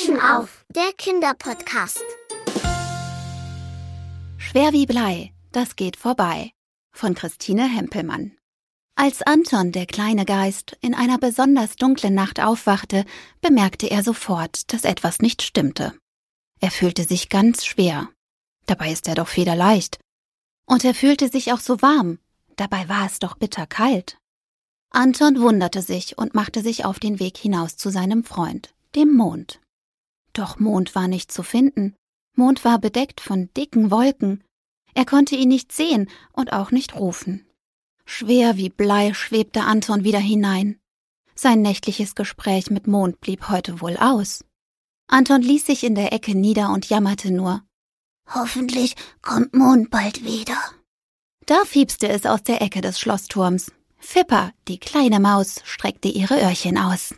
Taschen auf, der Kinderpodcast. Schwer wie Blei, das geht vorbei. Von Christine Hempelmann. Als Anton, der kleine Geist, in einer besonders dunklen Nacht aufwachte, bemerkte er sofort, dass etwas nicht stimmte. Er fühlte sich ganz schwer. Dabei ist er doch federleicht. Und er fühlte sich auch so warm. Dabei war es doch bitterkalt. Anton wunderte sich und machte sich auf den Weg hinaus zu seinem Freund, dem Mond. Doch Mond war nicht zu finden. Mond war bedeckt von dicken Wolken. Er konnte ihn nicht sehen und auch nicht rufen. Schwer wie Blei schwebte Anton wieder hinein. Sein nächtliches Gespräch mit Mond blieb heute wohl aus. Anton ließ sich in der Ecke nieder und jammerte nur. Hoffentlich kommt Mond bald wieder. Da fiepste es aus der Ecke des Schlossturms. Fippa, die kleine Maus, streckte ihre Öhrchen aus.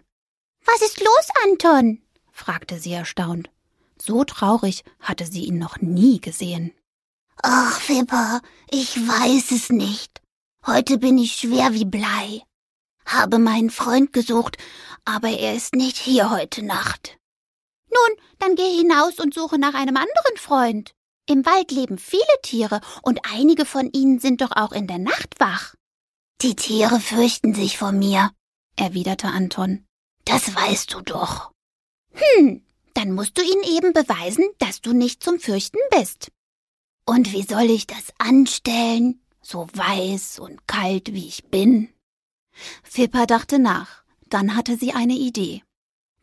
Was ist los, Anton? Fragte sie erstaunt. So traurig hatte sie ihn noch nie gesehen. Ach, Fippa, ich weiß es nicht. Heute bin ich schwer wie Blei. Habe meinen Freund gesucht, aber er ist nicht hier heute Nacht. Nun, dann geh hinaus und suche nach einem anderen Freund. Im Wald leben viele Tiere und einige von ihnen sind doch auch in der Nacht wach. Die Tiere fürchten sich vor mir, erwiderte Anton. Das weißt du doch. Hm, dann musst du ihnen eben beweisen, dass du nicht zum Fürchten bist. Und wie soll ich das anstellen, so weiß und kalt wie ich bin? Fippa dachte nach. Dann hatte sie eine Idee.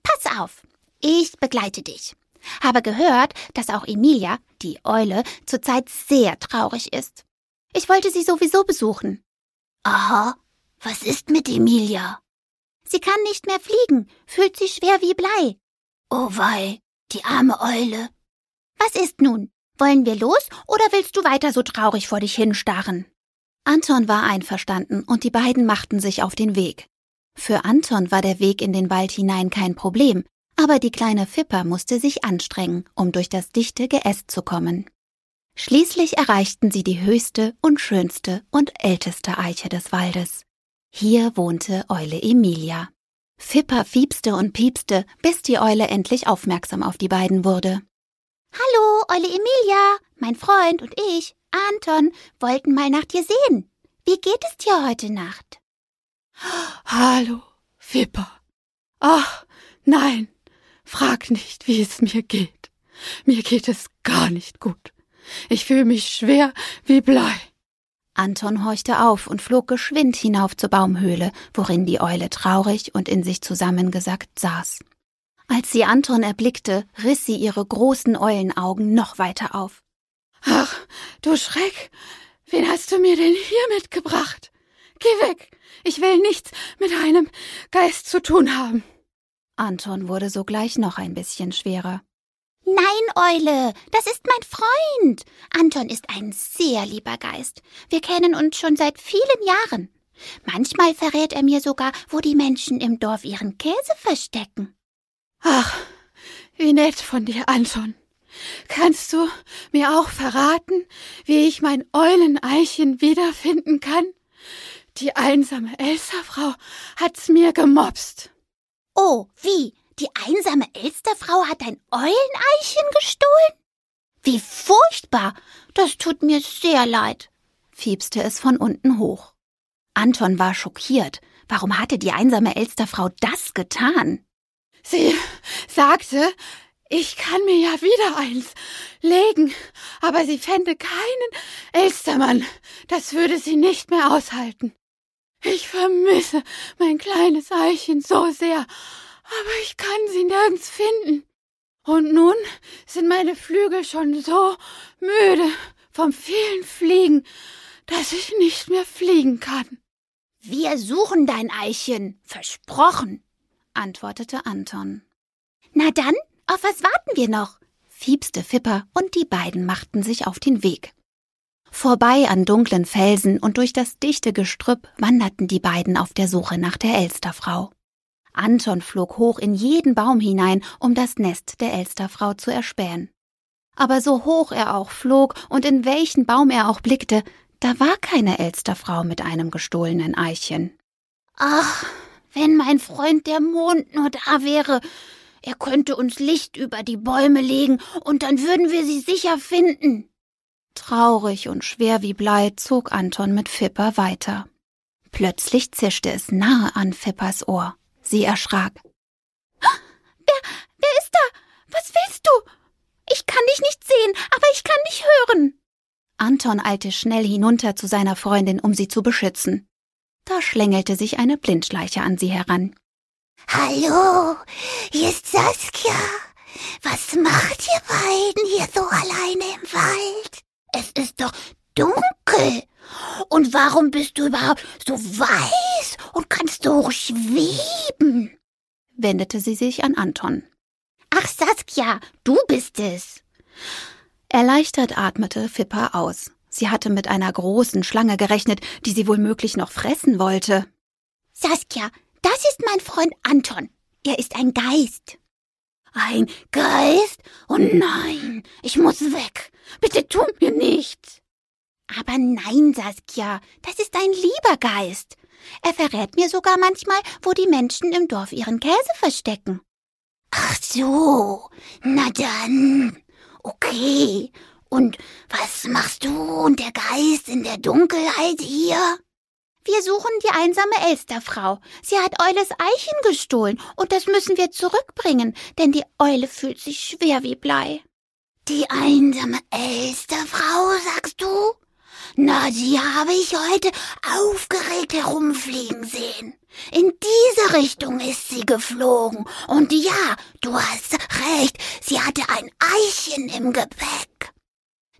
Pass auf, ich begleite dich. Habe gehört, dass auch Emilia, die Eule, zurzeit sehr traurig ist. Ich wollte sie sowieso besuchen. Aha, was ist mit Emilia? Sie kann nicht mehr fliegen, fühlt sich schwer wie Blei. Oh wei, die arme Eule. Was ist nun? Wollen wir los oder willst du weiter so traurig vor dich hinstarren? Anton war einverstanden und die beiden machten sich auf den Weg. Für Anton war der Weg in den Wald hinein kein Problem, aber die kleine Fipper musste sich anstrengen, um durch das dichte Geäst zu kommen. Schließlich erreichten sie die höchste und schönste und älteste Eiche des Waldes. Hier wohnte Eule Emilia. Fipper fiepste und piepste, bis die Eule endlich aufmerksam auf die beiden wurde. Hallo, Eule Emilia, mein Freund und ich, Anton, wollten mal nach dir sehen. Wie geht es dir heute Nacht? Hallo, Fipper. Ach, nein, frag nicht, wie es mir geht. Mir geht es gar nicht gut. Ich fühle mich schwer wie Blei. Anton horchte auf und flog geschwind hinauf zur Baumhöhle, worin die Eule traurig und in sich zusammengesackt saß. Als sie Anton erblickte, riss sie ihre großen Eulenaugen noch weiter auf. Ach, du Schreck, wen hast du mir denn hier mitgebracht? Geh weg, ich will nichts mit einem Geist zu tun haben. Anton wurde sogleich noch ein bisschen schwerer. Nein, Eule, das ist mein Freund. Anton ist ein sehr lieber Geist. Wir kennen uns schon seit vielen Jahren. Manchmal verrät er mir sogar, wo die Menschen im Dorf ihren Käse verstecken. Ach, wie nett von dir, Anton. Kannst du mir auch verraten, wie ich mein Euleneichen wiederfinden kann? Die einsame Elsterfrau hat's mir gemobst. Oh, wie? Die einsame Elsterfrau hat ein Euleneichen gestohlen? Wie furchtbar! Das tut mir sehr leid, fiepste es von unten hoch. Anton war schockiert. Warum hatte die einsame Elsterfrau das getan? Sie sagte, ich kann mir ja wieder eins legen, aber sie fände keinen Elstermann. Das würde sie nicht mehr aushalten. Ich vermisse mein kleines Eichen so sehr, aber ich kann sie nirgends finden. Und nun sind meine Flügel schon so müde vom vielen Fliegen, dass ich nicht mehr fliegen kann. Wir suchen dein Eichen, versprochen, antwortete Anton. Na dann, auf was warten wir noch? fiepste Fipper und die beiden machten sich auf den Weg. Vorbei an dunklen Felsen und durch das dichte Gestrüpp wanderten die beiden auf der Suche nach der Elsterfrau. Anton flog hoch in jeden Baum hinein, um das Nest der Elsterfrau zu erspähen. Aber so hoch er auch flog und in welchen Baum er auch blickte, da war keine Elsterfrau mit einem gestohlenen Eichen. Ach, wenn mein Freund der Mond nur da wäre, Er könnte uns Licht über die Bäume legen, und dann würden wir sie sicher finden. Traurig und schwer wie Blei zog Anton mit Fipper weiter. Plötzlich zischte es nahe an Fippers Ohr. Sie erschrak. Wer, wer ist da? Was willst du? Ich kann dich nicht sehen, aber ich kann dich hören. Anton eilte schnell hinunter zu seiner Freundin, um sie zu beschützen. Da schlängelte sich eine Blindschleiche an sie heran. Hallo, hier ist Saskia. Was macht ihr beiden hier so alleine im Wald? Es ist doch dunkel. Und warum bist du überhaupt so weiß und kannst so schweben? wendete sie sich an Anton. Ach, Saskia, du bist es. Erleichtert atmete Fippa aus. Sie hatte mit einer großen Schlange gerechnet, die sie wohl möglich noch fressen wollte. Saskia, das ist mein Freund Anton. Er ist ein Geist. Ein Geist? Oh nein, ich muss weg. Bitte tu mir nichts. Aber nein, Saskia, das ist ein lieber Geist. Er verrät mir sogar manchmal, wo die Menschen im Dorf ihren Käse verstecken. Ach so, na dann. Okay. Und was machst du und der Geist in der Dunkelheit hier? Wir suchen die einsame Elsterfrau. Sie hat Eules Eichen gestohlen und das müssen wir zurückbringen, denn die Eule fühlt sich schwer wie Blei. Die einsame Elsterfrau, sagst du? Na, die habe ich heute aufgeregt herumfliegen sehen. In diese Richtung ist sie geflogen. Und ja, du hast recht, sie hatte ein Eichen im Gepäck.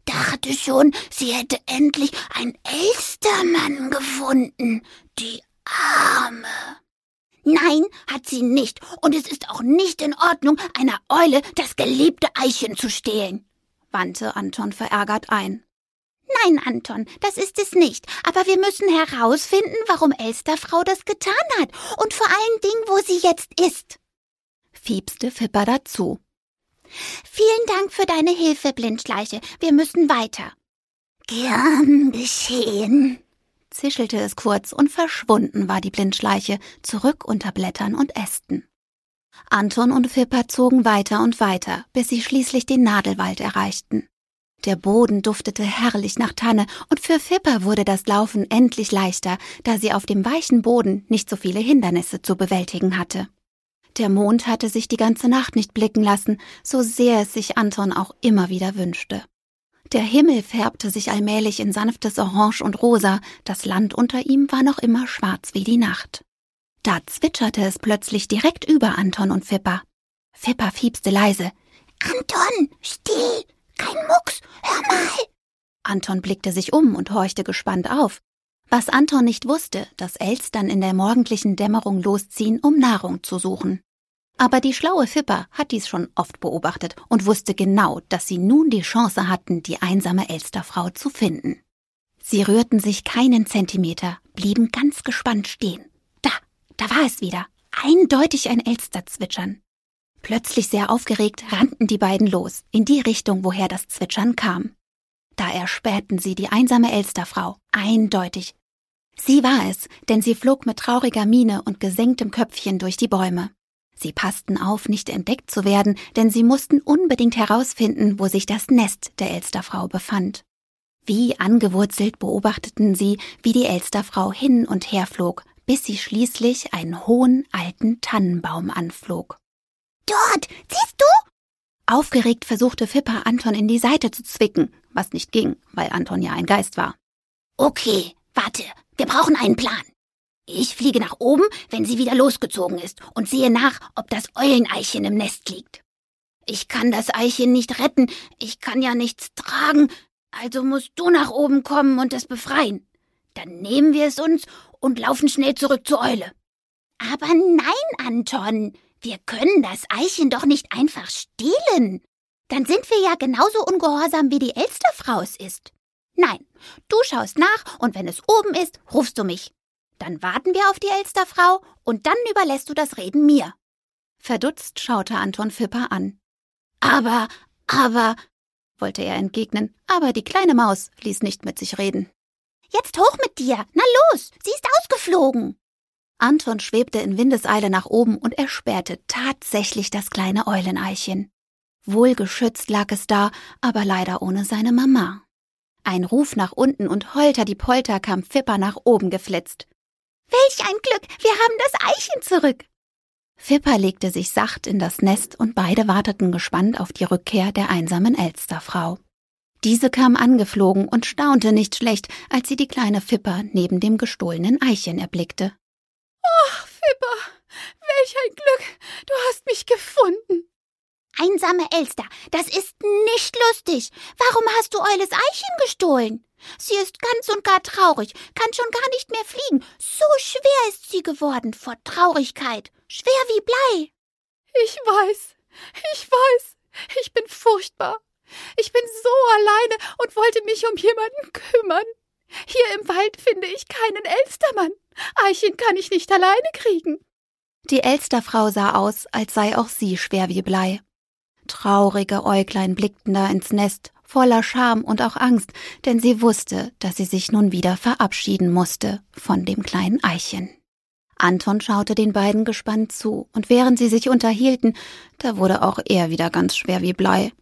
Dachte schon, sie hätte endlich ein Elstermann gefunden. Die Arme. Nein, hat sie nicht. Und es ist auch nicht in Ordnung, einer Eule das geliebte Eichen zu stehlen, wandte Anton verärgert ein. Nein, Anton, das ist es nicht. Aber wir müssen herausfinden, warum Elsterfrau das getan hat und vor allen Dingen, wo sie jetzt ist. Fiepste Fipper dazu. Vielen Dank für deine Hilfe, Blindschleiche. Wir müssen weiter. Gern geschehen, zischelte es kurz und verschwunden war die Blindschleiche, zurück unter Blättern und Ästen. Anton und Fipper zogen weiter und weiter, bis sie schließlich den Nadelwald erreichten. Der Boden duftete herrlich nach Tanne, und für Fipper wurde das Laufen endlich leichter, da sie auf dem weichen Boden nicht so viele Hindernisse zu bewältigen hatte. Der Mond hatte sich die ganze Nacht nicht blicken lassen, so sehr es sich Anton auch immer wieder wünschte. Der Himmel färbte sich allmählich in sanftes Orange und Rosa, das Land unter ihm war noch immer schwarz wie die Nacht. Da zwitscherte es plötzlich direkt über Anton und Fipper. Fipper fiepste leise. Anton, still! Kein Mucks, hör mal! Anton blickte sich um und horchte gespannt auf. Was Anton nicht wusste, dass Elstern in der morgendlichen Dämmerung losziehen, um Nahrung zu suchen. Aber die schlaue Fipper hat dies schon oft beobachtet und wusste genau, dass sie nun die Chance hatten, die einsame Elsterfrau zu finden. Sie rührten sich keinen Zentimeter, blieben ganz gespannt stehen. Da, da war es wieder. Eindeutig ein Elsterzwitschern. Plötzlich sehr aufgeregt rannten die beiden los, in die Richtung, woher das Zwitschern kam. Da erspähten sie die einsame Elsterfrau, eindeutig. Sie war es, denn sie flog mit trauriger Miene und gesenktem Köpfchen durch die Bäume. Sie passten auf, nicht entdeckt zu werden, denn sie mussten unbedingt herausfinden, wo sich das Nest der Elsterfrau befand. Wie angewurzelt beobachteten sie, wie die Elsterfrau hin und her flog, bis sie schließlich einen hohen alten Tannenbaum anflog. Dort, siehst du? Aufgeregt versuchte Fipper Anton in die Seite zu zwicken, was nicht ging, weil Anton ja ein Geist war. Okay, warte, wir brauchen einen Plan. Ich fliege nach oben, wenn sie wieder losgezogen ist, und sehe nach, ob das Euleneichen im Nest liegt. Ich kann das Eichen nicht retten, ich kann ja nichts tragen, also musst du nach oben kommen und es befreien. Dann nehmen wir es uns und laufen schnell zurück zur Eule. Aber nein, Anton, wir können das Eichen doch nicht einfach stehlen. Dann sind wir ja genauso ungehorsam, wie die Elsterfrau es ist. Nein, du schaust nach und wenn es oben ist, rufst du mich. Dann warten wir auf die Elsterfrau und dann überlässt du das Reden mir. Verdutzt schaute Anton Fipper an. Aber, aber, wollte er entgegnen, aber die kleine Maus ließ nicht mit sich reden. Jetzt hoch mit dir. Na los, sie ist ausgeflogen. Anton schwebte in Windeseile nach oben und erspähte tatsächlich das kleine Euleneichen. Wohlgeschützt lag es da, aber leider ohne seine Mama. Ein Ruf nach unten und holter die Polter kam Fipper nach oben geflitzt. Welch ein Glück, wir haben das Eichen zurück. Fipper legte sich sacht in das Nest und beide warteten gespannt auf die Rückkehr der einsamen Elsterfrau. Diese kam angeflogen und staunte nicht schlecht, als sie die kleine Fipper neben dem gestohlenen Eichen erblickte. Ach, Fipper, welch ein Glück, du hast mich gefunden. Einsame Elster, das ist nicht lustig. Warum hast du Eules Eichen gestohlen? Sie ist ganz und gar traurig, kann schon gar nicht mehr fliegen. So schwer ist sie geworden vor Traurigkeit. Schwer wie Blei. Ich weiß, ich weiß, ich bin furchtbar. Ich bin so alleine und wollte mich um jemanden kümmern. Hier im Wald finde ich keinen Elstermann. Eichen kann ich nicht alleine kriegen. Die Elsterfrau sah aus, als sei auch sie schwer wie Blei. Traurige Äuglein blickten da ins Nest, voller Scham und auch Angst, denn sie wusste, dass sie sich nun wieder verabschieden musste von dem kleinen Eichen. Anton schaute den beiden gespannt zu, und während sie sich unterhielten, da wurde auch er wieder ganz schwer wie Blei.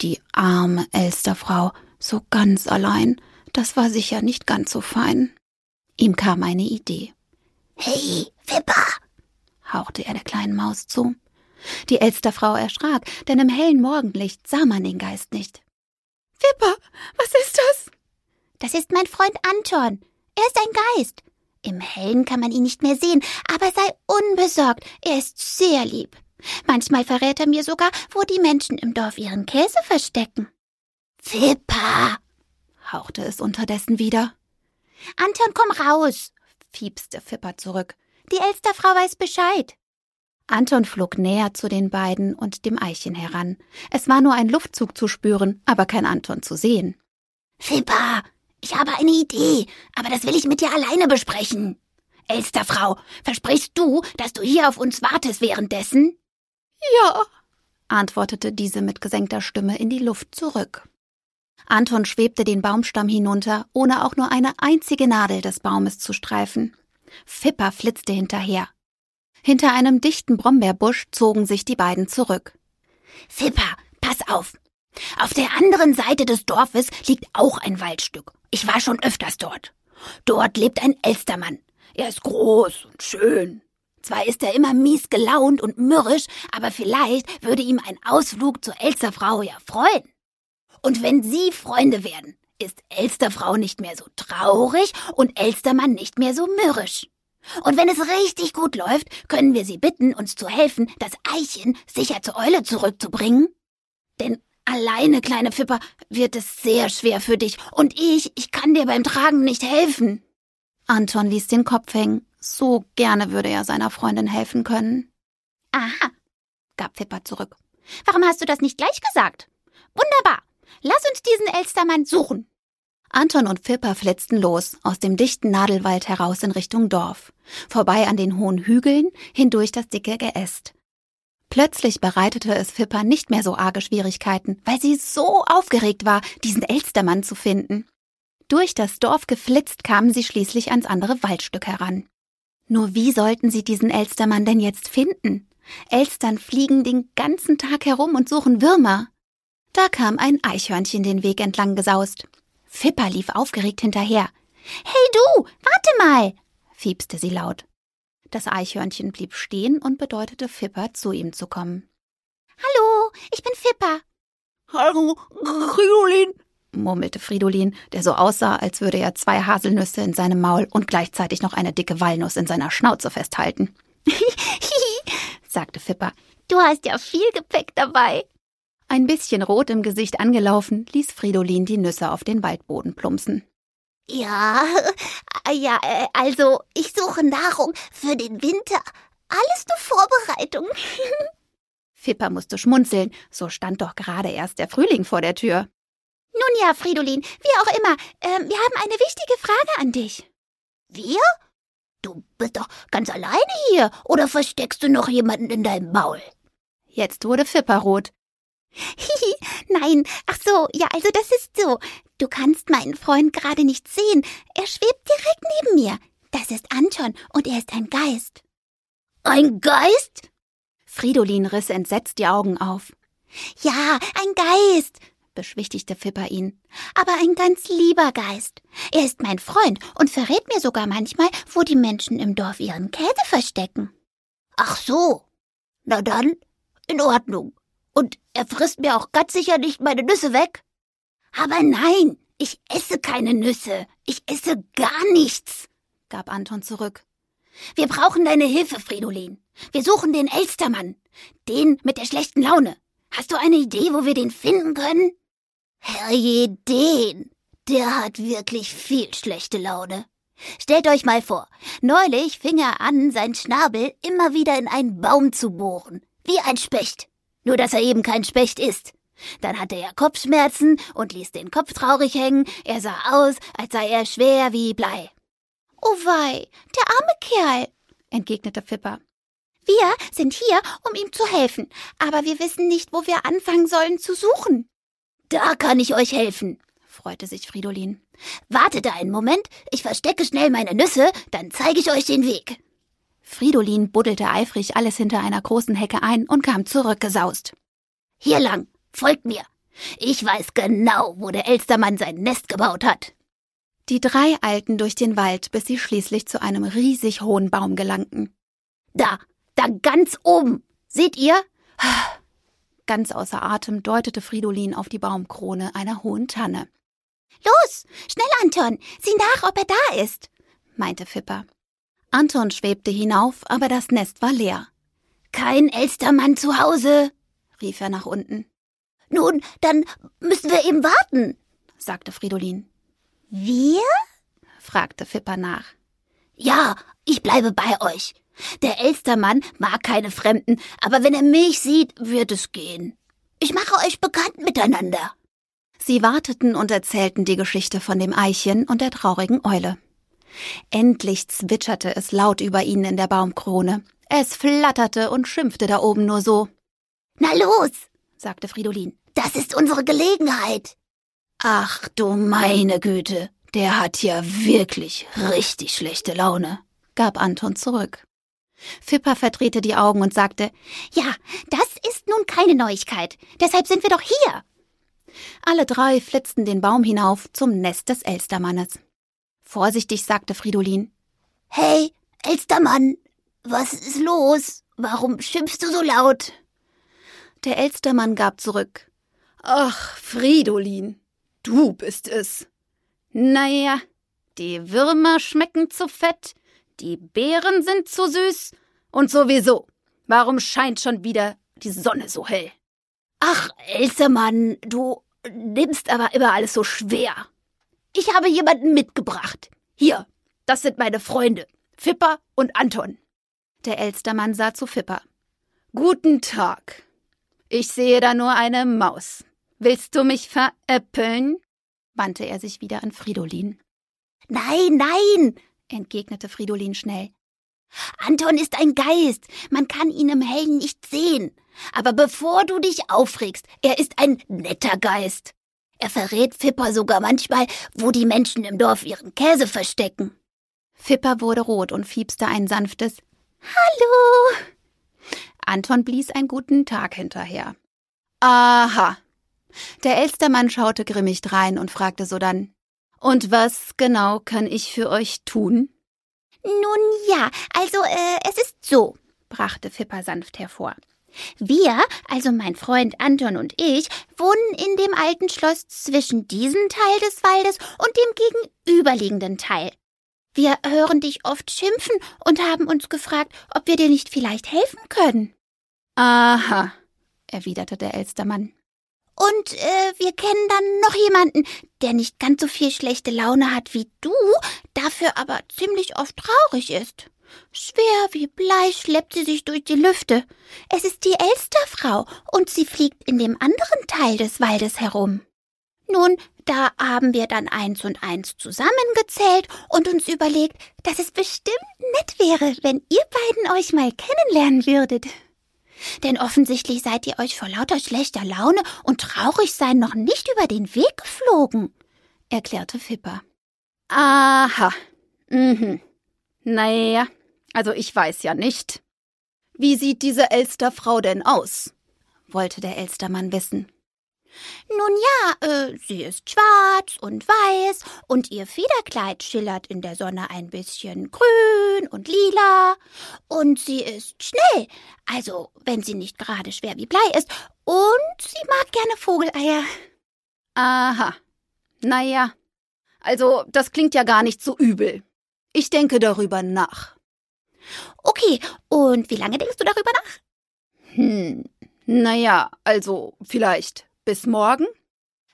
Die arme Elsterfrau, so ganz allein, das war sicher nicht ganz so fein. Ihm kam eine Idee. Hey, Fipper, hauchte er der kleinen Maus zu. Die Elsterfrau erschrak, denn im hellen Morgenlicht sah man den Geist nicht. Wipper, was ist das? Das ist mein Freund Anton. Er ist ein Geist. Im Hellen kann man ihn nicht mehr sehen, aber sei unbesorgt, er ist sehr lieb. Manchmal verrät er mir sogar, wo die Menschen im Dorf ihren Käse verstecken. Fipper, hauchte es unterdessen wieder. Anton, komm raus, fiepste Fipper zurück. Die Elsterfrau weiß Bescheid. Anton flog näher zu den beiden und dem Eichen heran. Es war nur ein Luftzug zu spüren, aber kein Anton zu sehen. Fippa, ich habe eine Idee, aber das will ich mit dir alleine besprechen. Elsterfrau, versprichst du, dass du hier auf uns wartest währenddessen? Ja, antwortete diese mit gesenkter Stimme in die Luft zurück. Anton schwebte den Baumstamm hinunter, ohne auch nur eine einzige Nadel des Baumes zu streifen. Fipper flitzte hinterher. Hinter einem dichten Brombeerbusch zogen sich die beiden zurück. Fippa, pass auf. Auf der anderen Seite des Dorfes liegt auch ein Waldstück. Ich war schon öfters dort. Dort lebt ein Elstermann. Er ist groß und schön. Zwar ist er immer mies gelaunt und mürrisch, aber vielleicht würde ihm ein Ausflug zur Elsterfrau ja freuen. Und wenn sie Freunde werden, ist Elsterfrau nicht mehr so traurig und Elstermann nicht mehr so mürrisch. Und wenn es richtig gut läuft, können wir sie bitten, uns zu helfen, das Eichen sicher zur Eule zurückzubringen. Denn alleine, kleine Fipper, wird es sehr schwer für dich. Und ich, ich kann dir beim Tragen nicht helfen. Anton ließ den Kopf hängen. So gerne würde er seiner Freundin helfen können. Aha, gab Fipper zurück. Warum hast du das nicht gleich gesagt? Wunderbar. Lass uns diesen Elstermann suchen. Anton und Fipper flitzten los, aus dem dichten Nadelwald heraus in Richtung Dorf, vorbei an den hohen Hügeln, hindurch das dicke Geäst. Plötzlich bereitete es Fipper nicht mehr so arge Schwierigkeiten, weil sie so aufgeregt war, diesen Elstermann zu finden. Durch das Dorf geflitzt kamen sie schließlich ans andere Waldstück heran. Nur wie sollten sie diesen Elstermann denn jetzt finden? Elstern fliegen den ganzen Tag herum und suchen Würmer. Da kam ein Eichhörnchen den Weg entlang gesaust. Fipper lief aufgeregt hinterher. Hey du, warte mal, fiepste sie laut. Das Eichhörnchen blieb stehen und bedeutete Fipper, zu ihm zu kommen. Hallo, ich bin Fipper. Hallo, Fridolin, murmelte Fridolin, der so aussah, als würde er zwei Haselnüsse in seinem Maul und gleichzeitig noch eine dicke Walnuss in seiner Schnauze festhalten. sagte Fipper. Du hast ja viel Gepäck dabei. Ein bisschen rot im Gesicht angelaufen, ließ Fridolin die Nüsse auf den Waldboden plumpsen. Ja, ja, äh, also ich suche Nahrung für den Winter. Alles nur Vorbereitung. Fipper musste schmunzeln, so stand doch gerade erst der Frühling vor der Tür. Nun ja, Fridolin, wie auch immer, äh, wir haben eine wichtige Frage an dich. Wir? Du bist doch ganz alleine hier, oder versteckst du noch jemanden in deinem Maul? Jetzt wurde Fipper rot. Hihi, nein, ach so, ja, also das ist so. Du kannst meinen Freund gerade nicht sehen. Er schwebt direkt neben mir. Das ist Anton und er ist ein Geist. Ein Geist? Fridolin riss entsetzt die Augen auf. Ja, ein Geist, beschwichtigte Fipper ihn. Aber ein ganz lieber Geist. Er ist mein Freund und verrät mir sogar manchmal, wo die Menschen im Dorf ihren Käse verstecken. Ach so. Na dann, in Ordnung. Und er frisst mir auch ganz sicher nicht meine Nüsse weg? Aber nein, ich esse keine Nüsse. Ich esse gar nichts, gab Anton zurück. Wir brauchen deine Hilfe, Fridolin. Wir suchen den Elstermann. Den mit der schlechten Laune. Hast du eine Idee, wo wir den finden können? Herrje, den. Der hat wirklich viel schlechte Laune. Stellt euch mal vor, neulich fing er an, sein Schnabel immer wieder in einen Baum zu bohren. Wie ein Specht. Nur dass er eben kein Specht ist. Dann hatte er Kopfschmerzen und ließ den Kopf traurig hängen. Er sah aus, als sei er schwer wie Blei. Oh wei, der arme Kerl, entgegnete Fipper. Wir sind hier, um ihm zu helfen, aber wir wissen nicht, wo wir anfangen sollen zu suchen. Da kann ich euch helfen, freute sich Fridolin. Wartet da einen Moment, ich verstecke schnell meine Nüsse, dann zeige ich euch den Weg. Fridolin buddelte eifrig alles hinter einer großen Hecke ein und kam zurückgesaust. Hier lang, folgt mir. Ich weiß genau, wo der Elstermann sein Nest gebaut hat. Die drei eilten durch den Wald, bis sie schließlich zu einem riesig hohen Baum gelangten. Da, da ganz oben. Seht ihr? Ganz außer Atem deutete Fridolin auf die Baumkrone einer hohen Tanne. Los, schnell, Anton, sieh nach, ob er da ist, meinte Fipper. Anton schwebte hinauf, aber das Nest war leer. Kein Elstermann zu Hause, rief er nach unten. Nun, dann müssen wir eben warten, sagte Fridolin. Wir? fragte Fipper nach. Ja, ich bleibe bei euch. Der Elstermann mag keine Fremden, aber wenn er mich sieht, wird es gehen. Ich mache euch bekannt miteinander. Sie warteten und erzählten die Geschichte von dem Eichchen und der traurigen Eule. Endlich zwitscherte es laut über ihnen in der Baumkrone. Es flatterte und schimpfte da oben nur so. Na los, sagte Fridolin, das ist unsere Gelegenheit. Ach du meine Güte, der hat ja wirklich richtig schlechte Laune, gab Anton zurück. Fipper verdrehte die Augen und sagte, Ja, das ist nun keine Neuigkeit. Deshalb sind wir doch hier. Alle drei flitzten den Baum hinauf zum Nest des Elstermannes. Vorsichtig sagte Fridolin. Hey, Elstermann, was ist los? Warum schimpfst du so laut? Der Elstermann gab zurück. Ach, Fridolin, Du bist es. Naja, die Würmer schmecken zu fett, die Beeren sind zu süß und sowieso. Warum scheint schon wieder die Sonne so hell? Ach, Elsermann, du nimmst aber immer alles so schwer. Ich habe jemanden mitgebracht. Hier, das sind meine Freunde, Fipper und Anton. Der Elstermann sah zu Fipper. Guten Tag. Ich sehe da nur eine Maus. Willst du mich veräppeln? wandte er sich wieder an Fridolin. Nein, nein, entgegnete Fridolin schnell. Anton ist ein Geist, man kann ihn im Hellen nicht sehen. Aber bevor du dich aufregst, er ist ein netter Geist. Er verrät Fipper sogar manchmal, wo die Menschen im Dorf ihren Käse verstecken. Fipper wurde rot und fiepste ein sanftes Hallo. Anton blies einen guten Tag hinterher. Aha, der Elstermann schaute grimmig drein und fragte sodann Und was genau kann ich für euch tun? Nun ja, also äh, es ist so, brachte Fipper sanft hervor. Wir, also mein Freund Anton und ich, wohnen in dem alten Schloss zwischen diesem Teil des Waldes und dem gegenüberliegenden Teil. Wir hören dich oft schimpfen und haben uns gefragt, ob wir dir nicht vielleicht helfen können. Aha, erwiderte der Elstermann. Und äh, wir kennen dann noch jemanden, der nicht ganz so viel schlechte Laune hat wie du, dafür aber ziemlich oft traurig ist. Schwer wie Blei schleppt sie sich durch die Lüfte. Es ist die Elsterfrau und sie fliegt in dem anderen Teil des Waldes herum. Nun, da haben wir dann eins und eins zusammengezählt und uns überlegt, dass es bestimmt nett wäre, wenn ihr beiden euch mal kennenlernen würdet. Denn offensichtlich seid ihr euch vor lauter schlechter Laune und traurig sein noch nicht über den Weg geflogen, erklärte Fipper. Aha. Mhm. Naja, also ich weiß ja nicht. Wie sieht diese Elsterfrau denn aus? wollte der Elstermann wissen. Nun ja, äh, sie ist schwarz und weiß und ihr Federkleid schillert in der Sonne ein bisschen grün und lila und sie ist schnell, also wenn sie nicht gerade schwer wie Blei ist und sie mag gerne Vogeleier. Aha. Naja, also das klingt ja gar nicht so übel. Ich denke darüber nach. Okay, und wie lange denkst du darüber nach? Hm, naja, also vielleicht bis morgen?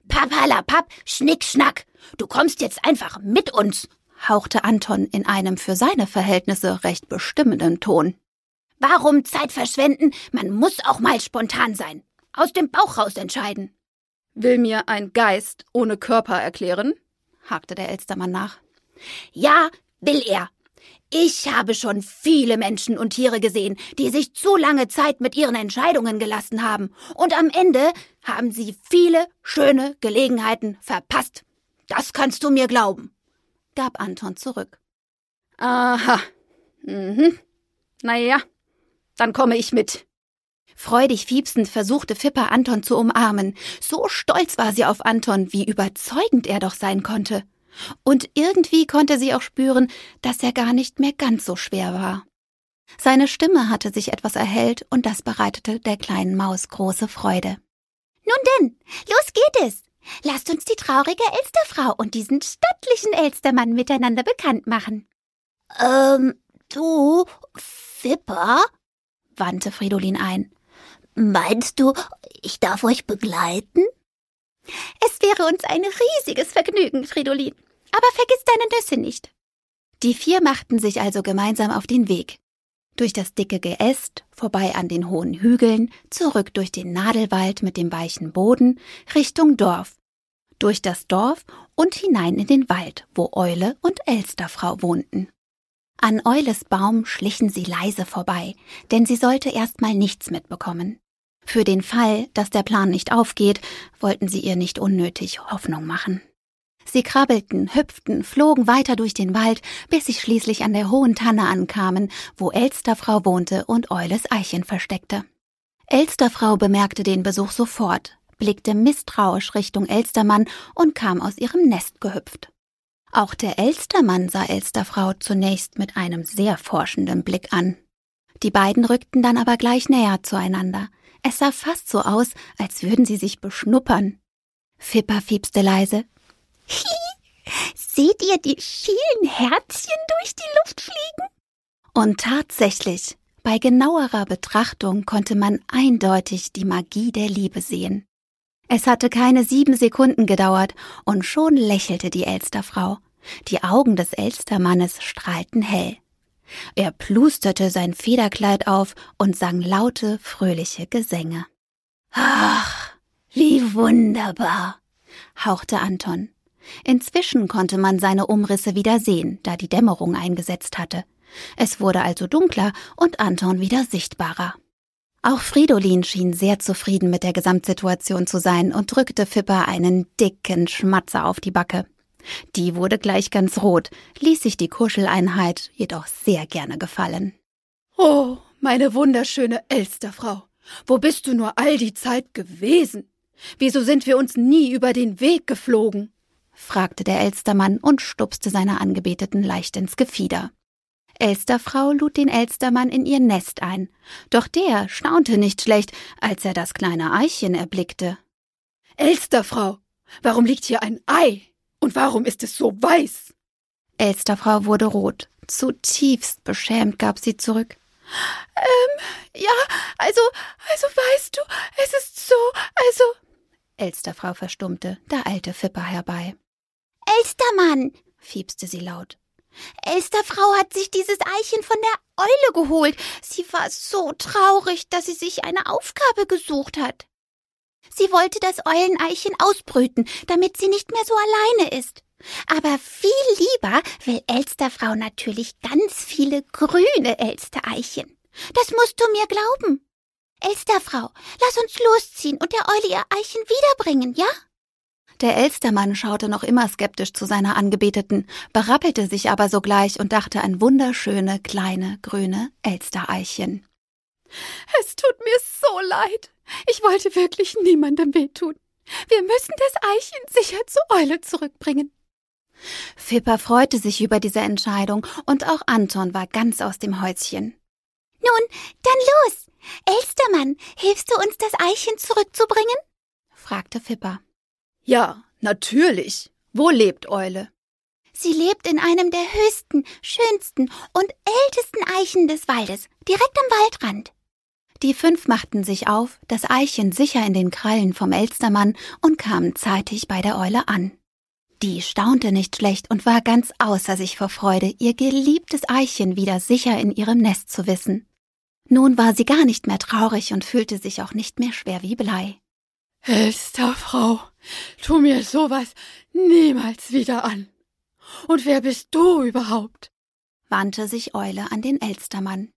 Papalapap, Schnickschnack. Du kommst jetzt einfach mit uns, hauchte Anton in einem für seine Verhältnisse recht bestimmenden Ton. Warum Zeit verschwenden? Man muss auch mal spontan sein. Aus dem Bauch raus entscheiden. Will mir ein Geist ohne Körper erklären? hakte der Elstermann nach. Ja, will er. Ich habe schon viele Menschen und Tiere gesehen, die sich zu lange Zeit mit ihren Entscheidungen gelassen haben, und am Ende haben sie viele schöne Gelegenheiten verpasst. Das kannst du mir glauben, gab Anton zurück. Aha. Mhm. Na ja, dann komme ich mit. Freudig fiepsend versuchte Fipper Anton zu umarmen. So stolz war sie auf Anton, wie überzeugend er doch sein konnte. Und irgendwie konnte sie auch spüren, dass er gar nicht mehr ganz so schwer war. Seine Stimme hatte sich etwas erhellt und das bereitete der kleinen Maus große Freude. Nun denn, los geht es. Lasst uns die traurige Elsterfrau und diesen stattlichen Elstermann miteinander bekannt machen. Ähm, du, Fipper? wandte Fridolin ein. Meinst du, ich darf euch begleiten? Es wäre uns ein riesiges Vergnügen, Fridolin. Aber vergiss deine Nüsse nicht. Die vier machten sich also gemeinsam auf den Weg. Durch das dicke Geäst, vorbei an den hohen Hügeln, zurück durch den Nadelwald mit dem weichen Boden, Richtung Dorf, durch das Dorf und hinein in den Wald, wo Eule und Elsterfrau wohnten. An Eules Baum schlichen sie leise vorbei, denn sie sollte erst mal nichts mitbekommen. Für den Fall, dass der Plan nicht aufgeht, wollten sie ihr nicht unnötig Hoffnung machen. Sie krabbelten, hüpften, flogen weiter durch den Wald, bis sie schließlich an der hohen Tanne ankamen, wo Elsterfrau wohnte und Eules Eichen versteckte. Elsterfrau bemerkte den Besuch sofort, blickte misstrauisch Richtung Elstermann und kam aus ihrem Nest gehüpft. Auch der Elstermann sah Elsterfrau zunächst mit einem sehr forschenden Blick an. Die beiden rückten dann aber gleich näher zueinander. Es sah fast so aus, als würden sie sich beschnuppern. Fipper fiepste leise, Seht ihr die vielen Herzchen durch die Luft fliegen? Und tatsächlich, bei genauerer Betrachtung konnte man eindeutig die Magie der Liebe sehen. Es hatte keine sieben Sekunden gedauert, und schon lächelte die Elsterfrau. Die Augen des Elstermannes strahlten hell. Er plusterte sein Federkleid auf und sang laute, fröhliche Gesänge. Ach, wie wunderbar, hauchte Anton. Inzwischen konnte man seine Umrisse wieder sehen, da die Dämmerung eingesetzt hatte. Es wurde also dunkler und Anton wieder sichtbarer. Auch Fridolin schien sehr zufrieden mit der Gesamtsituation zu sein und drückte Fipper einen dicken Schmatzer auf die Backe. Die wurde gleich ganz rot, ließ sich die Kuscheleinheit jedoch sehr gerne gefallen. Oh, meine wunderschöne Elsterfrau, wo bist du nur all die Zeit gewesen? Wieso sind wir uns nie über den Weg geflogen? fragte der Elstermann und stupste seiner Angebeteten leicht ins Gefieder. Elsterfrau lud den Elstermann in ihr Nest ein, doch der staunte nicht schlecht, als er das kleine Eichen erblickte. Elsterfrau, warum liegt hier ein Ei? Und warum ist es so weiß? Elsterfrau wurde rot. Zutiefst beschämt gab sie zurück. Ähm, ja, also, also weißt du, es ist so, also. Elsterfrau verstummte, da eilte Fipper herbei. Elstermann, fiepste sie laut. Elsterfrau hat sich dieses Eichen von der Eule geholt. Sie war so traurig, dass sie sich eine Aufgabe gesucht hat. Sie wollte das Euleneichen ausbrüten, damit sie nicht mehr so alleine ist. Aber viel lieber will Elsterfrau natürlich ganz viele grüne Elstereichen. Das musst du mir glauben. Elsterfrau, lass uns losziehen und der Eule ihr Eichen wiederbringen, ja? Der Elstermann schaute noch immer skeptisch zu seiner Angebeteten, berappelte sich aber sogleich und dachte an wunderschöne, kleine, grüne Elstereichen. Es tut mir so leid. Ich wollte wirklich niemandem wehtun. Wir müssen das Eichen sicher zur Eule zurückbringen. Fipper freute sich über diese Entscheidung und auch Anton war ganz aus dem Häuschen. Nun, dann los. Elstermann, hilfst du uns, das Eichen zurückzubringen? fragte Fipper. Ja, natürlich. Wo lebt Eule? Sie lebt in einem der höchsten, schönsten und ältesten Eichen des Waldes, direkt am Waldrand. Die fünf machten sich auf, das Eichen sicher in den Krallen vom Elstermann und kamen zeitig bei der Eule an. Die staunte nicht schlecht und war ganz außer sich vor Freude, ihr geliebtes Eichen wieder sicher in ihrem Nest zu wissen. Nun war sie gar nicht mehr traurig und fühlte sich auch nicht mehr schwer wie Blei. Elsterfrau, tu mir sowas niemals wieder an. Und wer bist du überhaupt? wandte sich Eule an den Elstermann.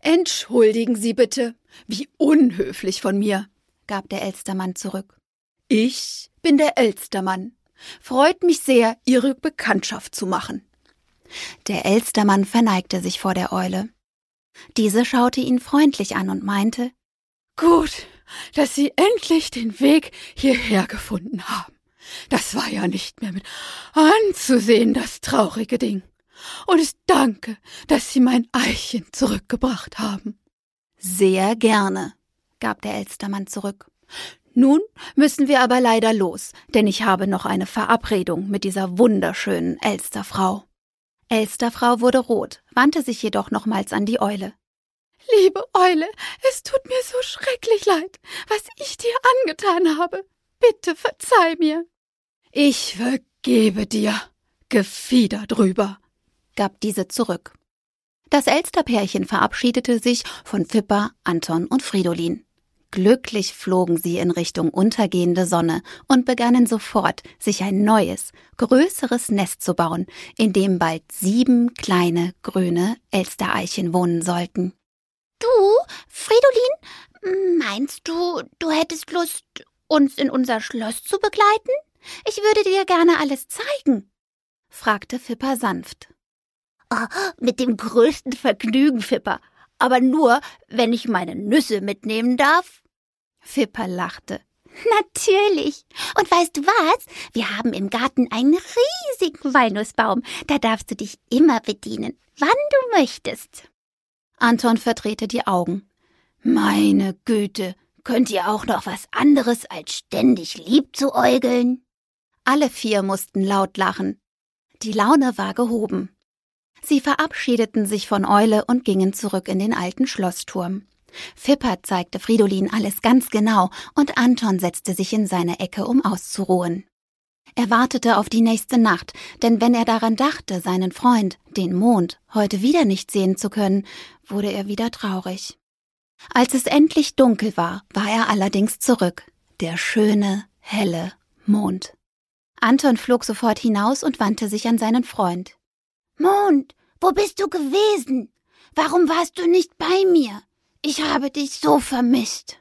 Entschuldigen Sie bitte, wie unhöflich von mir, gab der Elstermann zurück. Ich bin der Elstermann. Freut mich sehr, Ihre Bekanntschaft zu machen. Der Elstermann verneigte sich vor der Eule. Diese schaute ihn freundlich an und meinte Gut, dass Sie endlich den Weg hierher gefunden haben. Das war ja nicht mehr mit anzusehen, das traurige Ding. Und ich danke, dass Sie mein Eichen zurückgebracht haben. Sehr gerne, gab der Elstermann zurück. Nun müssen wir aber leider los, denn ich habe noch eine Verabredung mit dieser wunderschönen Elsterfrau. Elsterfrau wurde rot, wandte sich jedoch nochmals an die Eule. Liebe Eule, es tut mir so schrecklich leid, was ich dir angetan habe. Bitte verzeih mir. Ich vergebe dir. Gefieder drüber, gab diese zurück. Das Elsterpärchen verabschiedete sich von Fipper, Anton und Fridolin. Glücklich flogen sie in Richtung untergehende Sonne und begannen sofort, sich ein neues, größeres Nest zu bauen, in dem bald sieben kleine, grüne Elstereichen wohnen sollten. Du, Fridolin, meinst du, du hättest Lust, uns in unser Schloss zu begleiten? Ich würde dir gerne alles zeigen, fragte Fipper sanft. Oh, mit dem größten Vergnügen, Fipper aber nur, wenn ich meine Nüsse mitnehmen darf? Fipper lachte. Natürlich. Und weißt du was? Wir haben im Garten einen riesigen Walnussbaum. Da darfst du dich immer bedienen, wann du möchtest. Anton verdrehte die Augen. Meine Güte, könnt ihr auch noch was anderes als ständig lieb zu äugeln? Alle vier mussten laut lachen. Die Laune war gehoben. Sie verabschiedeten sich von Eule und gingen zurück in den alten Schlossturm. Fipper zeigte Fridolin alles ganz genau und Anton setzte sich in seine Ecke, um auszuruhen. Er wartete auf die nächste Nacht, denn wenn er daran dachte, seinen Freund, den Mond, heute wieder nicht sehen zu können, wurde er wieder traurig. Als es endlich dunkel war, war er allerdings zurück, der schöne, helle Mond. Anton flog sofort hinaus und wandte sich an seinen Freund. Mond, wo bist du gewesen? Warum warst du nicht bei mir? Ich habe dich so vermisst.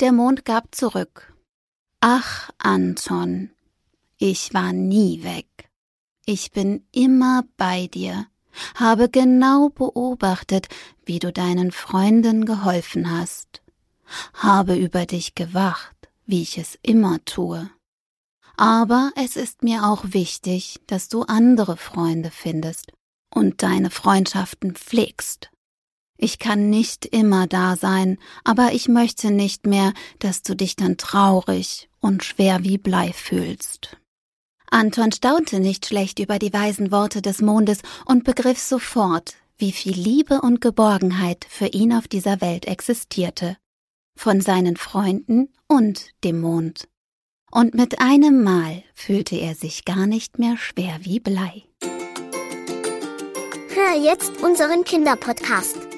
Der Mond gab zurück. Ach, Anton, ich war nie weg. Ich bin immer bei dir, habe genau beobachtet, wie du deinen Freunden geholfen hast, habe über dich gewacht, wie ich es immer tue. Aber es ist mir auch wichtig, dass du andere Freunde findest und deine Freundschaften pflegst. Ich kann nicht immer da sein, aber ich möchte nicht mehr, dass du dich dann traurig und schwer wie Blei fühlst. Anton staunte nicht schlecht über die weisen Worte des Mondes und begriff sofort, wie viel Liebe und Geborgenheit für ihn auf dieser Welt existierte. Von seinen Freunden und dem Mond und mit einem Mal fühlte er sich gar nicht mehr schwer wie Blei. Hör jetzt unseren Kinderpodcast.